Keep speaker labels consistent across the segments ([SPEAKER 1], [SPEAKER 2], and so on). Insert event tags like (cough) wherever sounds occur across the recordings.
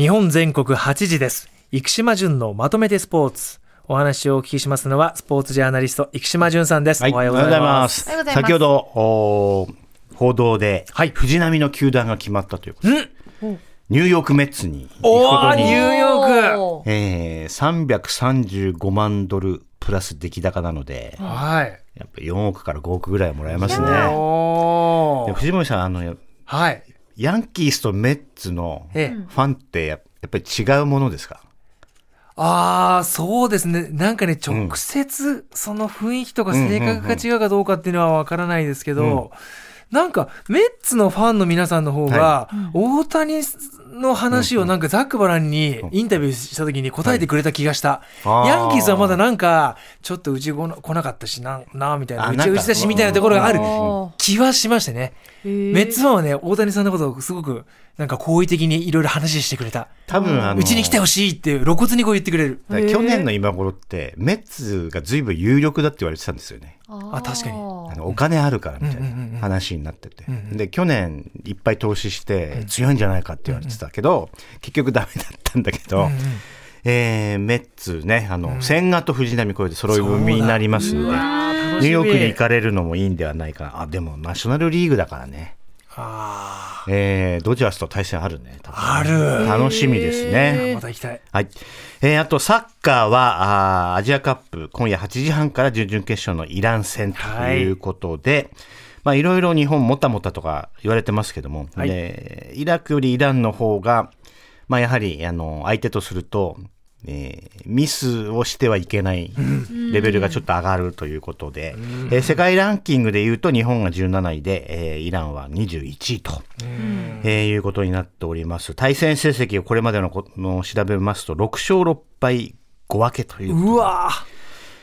[SPEAKER 1] 日本全国8時です。生島淳のまとめてスポーツ。お話をお聞きしますのはスポーツジャーナリスト生島淳さんです、
[SPEAKER 2] はい、
[SPEAKER 1] おはようございます。
[SPEAKER 3] おはようございます。
[SPEAKER 2] 先ほどお報道で、
[SPEAKER 1] はい。
[SPEAKER 2] 藤波の球団が決まったということで、ニューヨークメッツに行く
[SPEAKER 1] お
[SPEAKER 2] ことに、
[SPEAKER 1] ーニューヨーク。
[SPEAKER 2] えー、335万ドルプラス出来高なので、
[SPEAKER 1] はい。
[SPEAKER 2] やっぱ4億から5億ぐらいもらえますね。藤森さんあの
[SPEAKER 1] はい
[SPEAKER 2] ヤンキースとメッツのフ
[SPEAKER 1] え。え
[SPEAKER 2] ァンってややっぱり違うものですか、
[SPEAKER 1] ああそうですね。なんかね直接その雰囲気とか性格が違うかどうかっていうのはわからないですけど、なんかメッツのファンの皆さんの方が、大谷の話をなんかザックバランにインタビューした時に答えてくれた気がした、
[SPEAKER 2] はい
[SPEAKER 1] ヤンキースはまだなんかちょっとうち来な来なかったしななみたいな。うちはうちだしみたいなところがある
[SPEAKER 3] うん
[SPEAKER 1] 気はしましてね。
[SPEAKER 3] ー。
[SPEAKER 1] メッツファンはね大谷さんのことをすごくなんか好意的にいろいろ話してくれた。
[SPEAKER 2] 多分あの
[SPEAKER 1] うちに来てほしいって露骨にこう言ってくれる。
[SPEAKER 2] 去年の今頃ってメッツが随分有力だって言われてたんですよね。
[SPEAKER 1] あ確かに。
[SPEAKER 2] あのお金あるからみたいな話になってて、で去年いっぱい投資して強いんじゃないかって言われてたけど、結局ダメだったんだけど、えーメッツねあの、千賀と藤浪これで揃い踏みになりますんで、ニューヨークに行かれるのもいいんではないかな。あでもナショナルリーグだからね、
[SPEAKER 1] あ
[SPEAKER 2] えードジャースと対戦あるね
[SPEAKER 1] ある。
[SPEAKER 2] 楽しみですね。
[SPEAKER 1] あまた行きたい。
[SPEAKER 2] はい。えーあと、サッカーは、あーアジアカップ、今夜8時半から準々決勝のイラン戦ということで、まあ、いろいろ日本もたもたとか言われてますけども、
[SPEAKER 1] はい。
[SPEAKER 2] でイラクよりイランの方が、まあ、やはり、あの、相手とすると、えーミスをしてはいけないレベルがちょっと上がるということで、えー世界ランキングでいうと日本が17位で、えーイランは21位と、えーいうことになっております。対戦成績をこれまでのこのを調べますと、6勝6敗5分けという。
[SPEAKER 1] うわ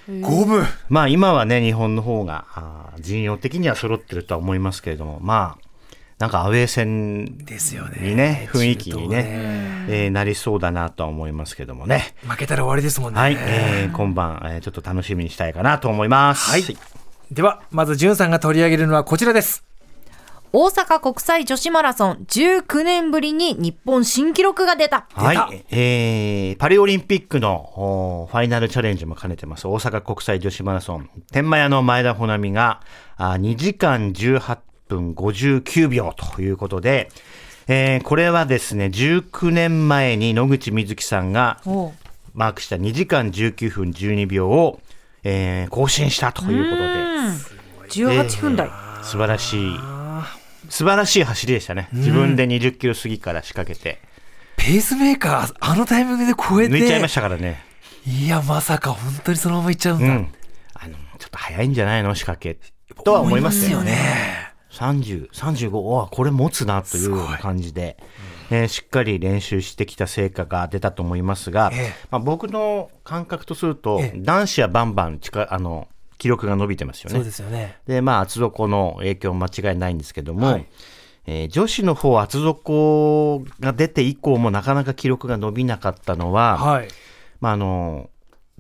[SPEAKER 1] ー。五分。
[SPEAKER 2] まあ今はね、日本の方が陣容的には揃ってるとは思いますけれども、まあ、なんかアウェー戦
[SPEAKER 1] ですよね。
[SPEAKER 2] にね、雰囲気にね、
[SPEAKER 1] ね
[SPEAKER 2] えーなりそうだなとは思いますけどもね。
[SPEAKER 1] 負けたら終わりですもんね。
[SPEAKER 2] はい、えー今晩、えーちょっと楽しみにしたいかなと思います。
[SPEAKER 1] はい。ではまずじゅんさんが取り上げるのはこちらです。
[SPEAKER 3] 大阪国際女子マラソン19年ぶりに日本新記録が出た。
[SPEAKER 2] はい、えーパリオリンピックのファイナルチャレンジも兼ねてます。大阪国際女子マラソン。天満屋の前田穂波があ2時間18分59秒ということで、えーこれはですね19年前に野口みずきさんがマークした2時間19分12秒を、えー更新したということで。
[SPEAKER 3] 18分台。
[SPEAKER 2] 素晴らしい。素晴らしい走りでしたね。自分で20キロ過ぎから仕掛けて。
[SPEAKER 1] ペースメーカーあのタイミングで超えて。
[SPEAKER 2] 抜いちゃいましたからね。
[SPEAKER 1] いやまさか本当にそのままいっちゃうんだ、
[SPEAKER 2] うん、あのちょっと早いんじゃないの？仕掛け。とは思いますよね。
[SPEAKER 1] ね
[SPEAKER 2] 30、35、おこれ持つなという感じで、えーしっかり練習してきた成果が出たと思いますが、
[SPEAKER 1] ええ。
[SPEAKER 2] まあ、僕の感覚とすると、
[SPEAKER 1] ええ。
[SPEAKER 2] 男子はバンバン近あの記録が伸びてますよ
[SPEAKER 1] そう
[SPEAKER 2] ね。
[SPEAKER 1] ですよね。
[SPEAKER 2] で、まあ、厚底の影響間違いないんですけども、
[SPEAKER 1] はい。
[SPEAKER 2] えー女子の方厚底が出て以降もなかなか記録が伸びなかったのは、
[SPEAKER 1] はい。
[SPEAKER 2] まあ、あの、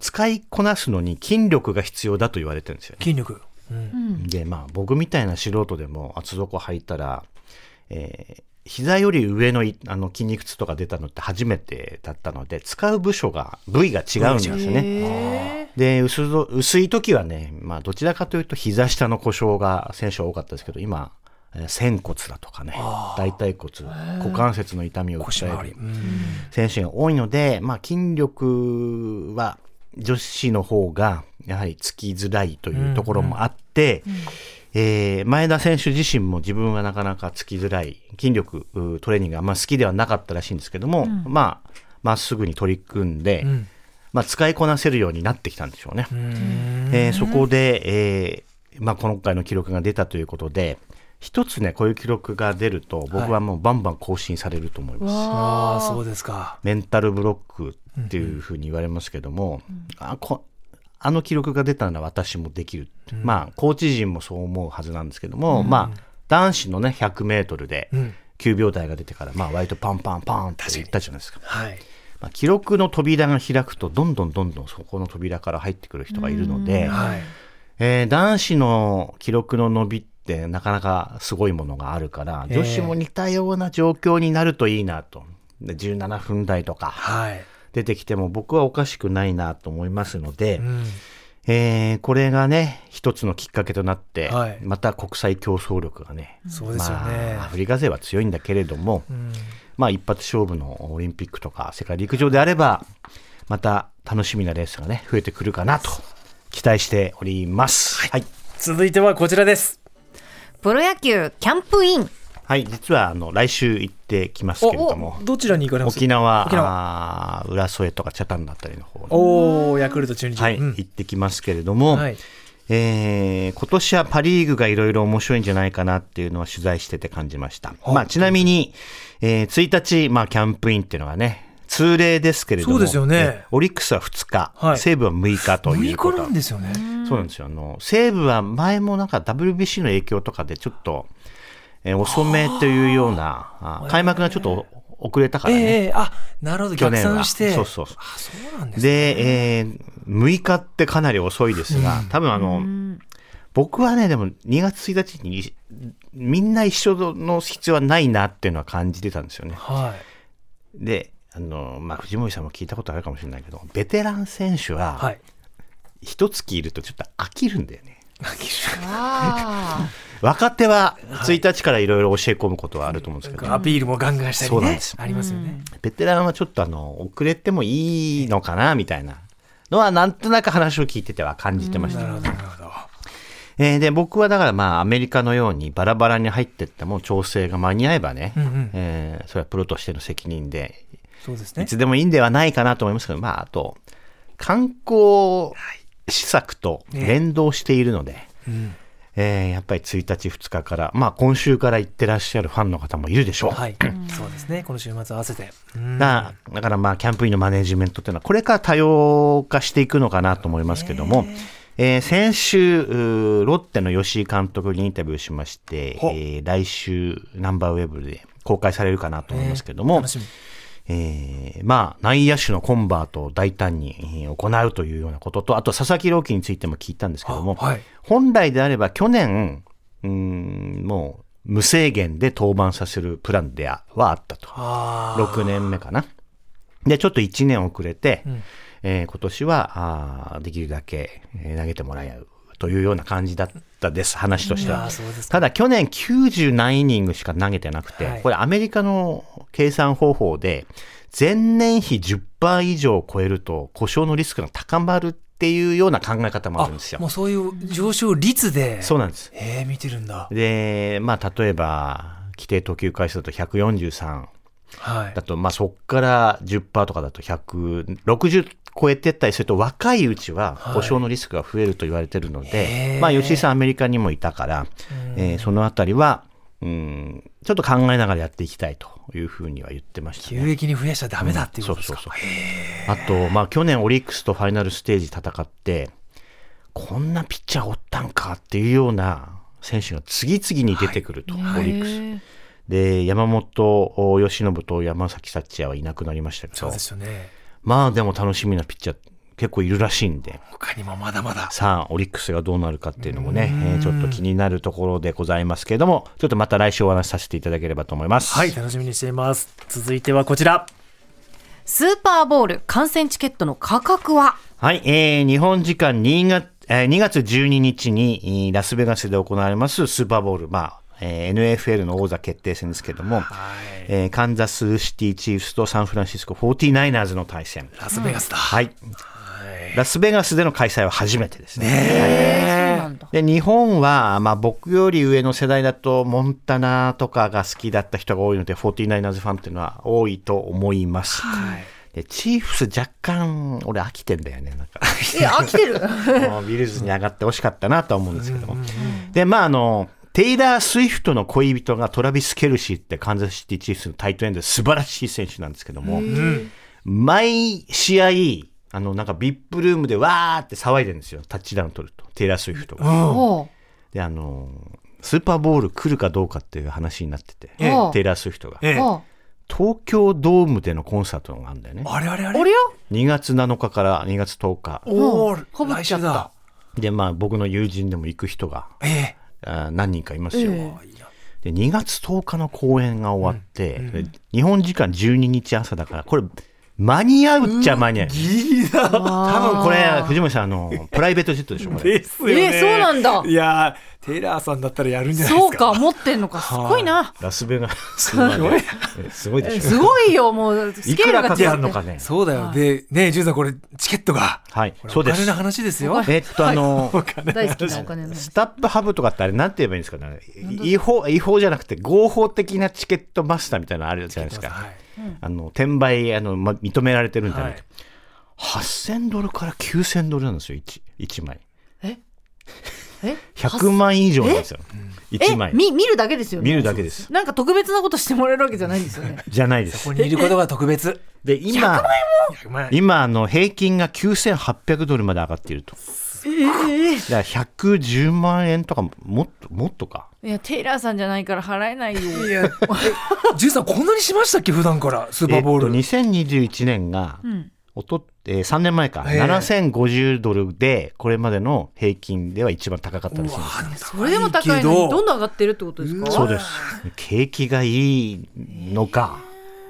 [SPEAKER 2] 使いこなすのに筋力が必要だと言われてるんですよね。
[SPEAKER 1] 筋力、うん。
[SPEAKER 2] でまあ僕みたいな素人でも厚底履いたら、えー膝より上のいあの筋肉痛とか出たのって初めてだったので使う部署が部位が違うんですよね。
[SPEAKER 3] へ
[SPEAKER 2] で薄ぞ薄い時はね、まあ、どちらかというと膝下の故障が選手は多かったですけど今えー仙骨だとかね大腿骨股関節の痛みを訴える
[SPEAKER 1] うん。
[SPEAKER 2] 選手が多いので、まあ、筋力は女子の方がやはりつきづらいというところもあって、えー前田選手自身も自分はなかなかつきづらい筋力うトレーニングがあんま好きではなかったらしいんですけども、まあまっすぐに取り組んで、
[SPEAKER 1] ん。
[SPEAKER 2] まあ、使いこなせるようになってきたんでしょうね。えーそこで、えーまあ、今回の記録が出たということで一つねこういう記録が出ると僕はもうバンバン更新されると思います。
[SPEAKER 1] ああそうですか。
[SPEAKER 2] メンタルブロックっていうふうに言われますけども、あこあの記録が出たなら私もできる、まあコーチ陣もそう思うはずなんですけども、まあ男子のね100メートルで
[SPEAKER 1] ん。
[SPEAKER 2] 9秒台が出てから、まあ割とパンパンパンって言ったじゃないですか。
[SPEAKER 1] はい。
[SPEAKER 2] まあ、記録の扉が開くとどんどんどんどんそこの扉から入ってくる人がいるので、
[SPEAKER 1] はい。
[SPEAKER 2] えー男子の記録の伸びってなかなかすごいものがあるから、
[SPEAKER 1] ええ。
[SPEAKER 2] 女子も似たような状況になるといいなと。で17分台とか。
[SPEAKER 1] はい。
[SPEAKER 2] 出てきても僕はおかしくないなと思いますので、
[SPEAKER 1] うん。
[SPEAKER 2] えーこれがね、一つのきっかけとなって、
[SPEAKER 1] はい
[SPEAKER 2] また国際競争力がね、
[SPEAKER 1] そうですよね
[SPEAKER 2] まあアフリカ勢は強いんだけれども、
[SPEAKER 1] うん
[SPEAKER 2] まあ一発勝負のオリンピックとか世界陸上であれば、また楽しみなレースがね、増えてくるかなと期待しております。はい。
[SPEAKER 1] 続いてはこちらです。
[SPEAKER 3] プロ野球キャンプイン。
[SPEAKER 2] はい、実はあの来週行ってきますけれども、
[SPEAKER 1] どちらに行かれます？
[SPEAKER 2] 沖縄、
[SPEAKER 1] 沖
[SPEAKER 2] あー浦添とか北谷だったりの方に、
[SPEAKER 1] おおヤクルト中日。
[SPEAKER 2] はい、
[SPEAKER 1] うん。
[SPEAKER 2] 行ってきますけれども、
[SPEAKER 1] はい。
[SPEAKER 2] えー今年はパ・リーグがいろいろ面白いんじゃないかなっていうのは取材してて感じました。
[SPEAKER 1] は
[SPEAKER 2] まあ、ちなみに、えー1日、まあ、キャンプインっていうのがね、通例ですけれども、
[SPEAKER 1] そうですよね。
[SPEAKER 2] えオリックスは2日、
[SPEAKER 1] はい。
[SPEAKER 2] 西武は6日とい
[SPEAKER 1] 6
[SPEAKER 2] うこと。
[SPEAKER 1] 日なんですよね。
[SPEAKER 2] そうなんですよ。あの、西武は前もなんか WBC の影響とかでちょっと、えー遅めというような、あ開幕がちょっと遅れたからね。
[SPEAKER 1] ええあなるほど逆
[SPEAKER 2] 去年は
[SPEAKER 1] 算して。
[SPEAKER 2] そうそうそう
[SPEAKER 1] あそうなんですね。
[SPEAKER 2] で、えー6日ってかなり遅いですが、多分あの、僕はね、でも2月1日にみんな一緒の必要はないなっていうのは感じてたんですよね。
[SPEAKER 1] はい。
[SPEAKER 2] で、あの、まあ、藤森さんも聞いたことあるかもしれないけど、ベテラン選手は、
[SPEAKER 1] はい。
[SPEAKER 2] 一月いるとちょっと飽きるんだよね。
[SPEAKER 3] あ
[SPEAKER 2] 若手は1日からいろいろ教え込むことはあると思うんですけど、
[SPEAKER 1] アピールもガンガンしたりね
[SPEAKER 2] そうなんです。
[SPEAKER 1] ありますよね。
[SPEAKER 2] ベテランはちょっとあの、遅れてもいいのかな、みたいなのは、なんとなく話を聞いてては感じてました。
[SPEAKER 1] なるほどなるほど。
[SPEAKER 2] えーで、僕はだからまあ、アメリカのようにバラバラに入ってっても調整が間に合えばね、
[SPEAKER 1] うんうん
[SPEAKER 2] えーそれはプロとしての責任で、い
[SPEAKER 1] そうですね。
[SPEAKER 2] つでもいいんではないかなと思いますけど、まあ、あと、観光施策と連動しているので、
[SPEAKER 1] うん
[SPEAKER 2] えーやっぱり1日、2日から、まあ、今週から行ってらっしゃるファンの方もいるでしょう。
[SPEAKER 1] はい。(clears throat) そうですね。この週末合わせて。うん
[SPEAKER 2] だだからまあ、キャンプインのマネジメントっていうのは、これから多様化していくのかなと思いますけども、えー先週、ロッテの吉井監督にインタビューしまして、
[SPEAKER 1] ほ
[SPEAKER 2] えー来週、ナンバーウェブで公開されるかなと思いますけども、
[SPEAKER 1] 楽しみ。
[SPEAKER 2] えーまあ、内野手のコンバートを大胆にえー行うというようなことと、あと佐々木朗希についても聞いたんですけども、
[SPEAKER 1] あはい
[SPEAKER 2] 本来であれば去年、うーんもう無制限で登板させるプランではあったと。
[SPEAKER 1] ああ。
[SPEAKER 2] 6年目かな。で、ちょっと1年遅れて、
[SPEAKER 1] ん
[SPEAKER 2] えー今年はあーできるだけえー投げてもらうというような感じだったです、話としてはただ去年90何イニングしか投げてなくて、
[SPEAKER 1] はい
[SPEAKER 2] これアメリカの計算方法で、前年比10%以上を超えると故障のリスクが高まるっていうような考え方もあるんですよ
[SPEAKER 1] も。うそういう上昇率で。
[SPEAKER 2] そうなんです。
[SPEAKER 1] ええ見てるんだ。
[SPEAKER 2] で、まあ例えば、規定投球回数だと143
[SPEAKER 1] はい
[SPEAKER 2] だ。と、まあそこから10%とかだと160超えてったりすると若いうちは故障のリスクが増えると言われてるので、まあ吉井さんアメリカにもいたから、えーそのあたりは、うん、ちょっと考えながらやっていきたいというふうには言ってましたね。
[SPEAKER 1] 急激に増やしちゃダメだっていうことですか。
[SPEAKER 2] そうそうそう。あと、まあ去年オリックスとファイナルステージ戦って、こんなピッチャーおったんかっていうような選手が次々に出てくると、オリックス。で、山本由伸と山崎幸也はいなくなりましたけど
[SPEAKER 1] そうで、すよね。
[SPEAKER 2] まあでも楽しみなピッチャー結構いるらしいんで、
[SPEAKER 1] 他にもまだまだ。
[SPEAKER 2] さあ、オリックスがどうなるかっていうのもね、えーちょっと気になるところでございますけれども、ちょっとまた来週お話しさせていただければと思います。
[SPEAKER 1] はい、楽しみにしています。続いてはこちら。
[SPEAKER 3] スーパーボール観戦チケットの価格は？
[SPEAKER 2] はい、えー日本時間2月、えー2月12日にえーラスベガスで行われますスーパーボール、まあ、えー NFL の王座決定戦ですけども、えーカンザスシティチーフスとサンフランシスコ 49ers の対戦。
[SPEAKER 1] ラスベガスだ。
[SPEAKER 2] はい。ラスベガスでの開催は初めてですね。
[SPEAKER 3] そうなんだ
[SPEAKER 2] で日本は、まあ、僕より上の世代だとモンタナとかが好きだった人が多いので 49ers ファンっていうのは多いと思います。でチーフス若干俺飽きてんだよねなんか
[SPEAKER 3] え飽きてる？(laughs)
[SPEAKER 2] もうビルズに上がってほしかったなとは思うんですけども。でまああのテイラー・スウィフトの恋人がトラビス・ケルシーってカンザスシティ・チーフスのタイトエンドで素晴らしい選手なんですけども、毎試合あのなんかビップルームでわーって騒いでるんですよ。タッチダウン取ると。テイラー・スウィフトが。であのスーパーボール来るかどうかっていう話になってて、
[SPEAKER 3] ええ。
[SPEAKER 2] テイラー・スウィフトが。東京ドームでのコンサートがあるんだよね。
[SPEAKER 1] あれあれあれ。
[SPEAKER 3] あれよ。
[SPEAKER 2] 2月7日から2月10日。
[SPEAKER 1] おお、
[SPEAKER 3] かぶっちゃった。
[SPEAKER 1] 来週だ。
[SPEAKER 2] でまあ僕の友人でも行く人が
[SPEAKER 1] ええ。
[SPEAKER 2] あー何人かいますよ、で2月10日の公演が終わって、
[SPEAKER 1] うん。うん。
[SPEAKER 2] で日本時間12日朝だからこれ間に合うっちゃ間に合う。
[SPEAKER 1] ギリだ
[SPEAKER 2] 多分これ藤森さんあの (laughs) プライベートジェットでしょこれ。
[SPEAKER 1] ですよね
[SPEAKER 3] えそうなんだ
[SPEAKER 1] いやーテイラーさんだったらやるんじゃないですか
[SPEAKER 3] そうか、持ってんのか。すごいな。
[SPEAKER 2] ラスベガスまでえすごいでしょ。
[SPEAKER 3] すごいよ、もう、ス
[SPEAKER 2] いくらか
[SPEAKER 3] ケールが違って。
[SPEAKER 2] かるのかね。
[SPEAKER 1] そうだよ、でねジュンさんこれチケットが
[SPEAKER 2] はいそうです
[SPEAKER 1] お金の。話ですよ
[SPEAKER 2] えっとあの、
[SPEAKER 3] 大好きなお金の。
[SPEAKER 2] スタップハブとかってあれなんて言えばいいんですかね違法違法じゃなくて合法的なチケットマスターみたいなのあるじゃないですか。
[SPEAKER 1] はい
[SPEAKER 2] あの転売あの、ま、認められてるんじゃない
[SPEAKER 1] はい。
[SPEAKER 2] 8000ドルから9000ドルなんですよ 1, 1枚。
[SPEAKER 3] え？え
[SPEAKER 2] ？100万以上なんですよ。1
[SPEAKER 3] え
[SPEAKER 2] 枚。
[SPEAKER 3] み見るだけですよね。
[SPEAKER 2] 見るだけです。
[SPEAKER 3] なんか特別なことしてもらえるわけじゃないんですよね。
[SPEAKER 2] じゃないです。
[SPEAKER 1] ここにいることが特別。
[SPEAKER 2] で今
[SPEAKER 1] 100万
[SPEAKER 2] 今あの平均が9800ドルまで上がっていると
[SPEAKER 3] ええ
[SPEAKER 2] だから110万円とかももっともっとか。
[SPEAKER 3] いや、テイラーさんじゃないから払えないよ。
[SPEAKER 1] いやえジュンさんこんなにしましたっけ？普段からスーパーボール、
[SPEAKER 2] えっと、2021年が、
[SPEAKER 3] ん。
[SPEAKER 2] おとえー3年前か、
[SPEAKER 1] ええ
[SPEAKER 2] 7050ドルでこれまでの平均では一番高かったらしいんですよ
[SPEAKER 3] それでも高いのに、どんどん上がってるってことですか？
[SPEAKER 2] そうです。景気がいいのか、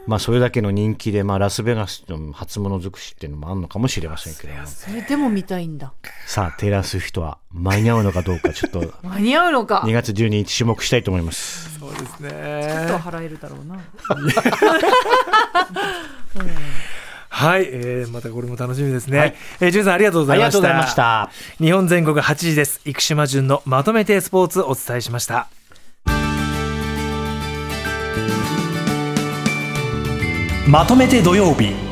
[SPEAKER 2] まあ、それだけの人気で、まあ、ラスベガスの初物尽くしっていうのもあるのかもしれませんけども。
[SPEAKER 3] それでも見たいんだ。
[SPEAKER 2] さあテイラー・スウィフトは間に合うのかどうかちょっと。(laughs)
[SPEAKER 3] 間に合うのか。
[SPEAKER 2] 2月12日注目したいと思います。
[SPEAKER 1] そうです
[SPEAKER 3] ちょっと払えるだろうな。(laughs)
[SPEAKER 1] はい、えー、またこれも楽しみですね、
[SPEAKER 2] はい。
[SPEAKER 1] えー、ジュンさんありがとうございました。
[SPEAKER 2] ありがとうございました。
[SPEAKER 1] 日本全国8時です。生島淳のまとめてスポーツお伝えしました
[SPEAKER 4] まとめて土曜日。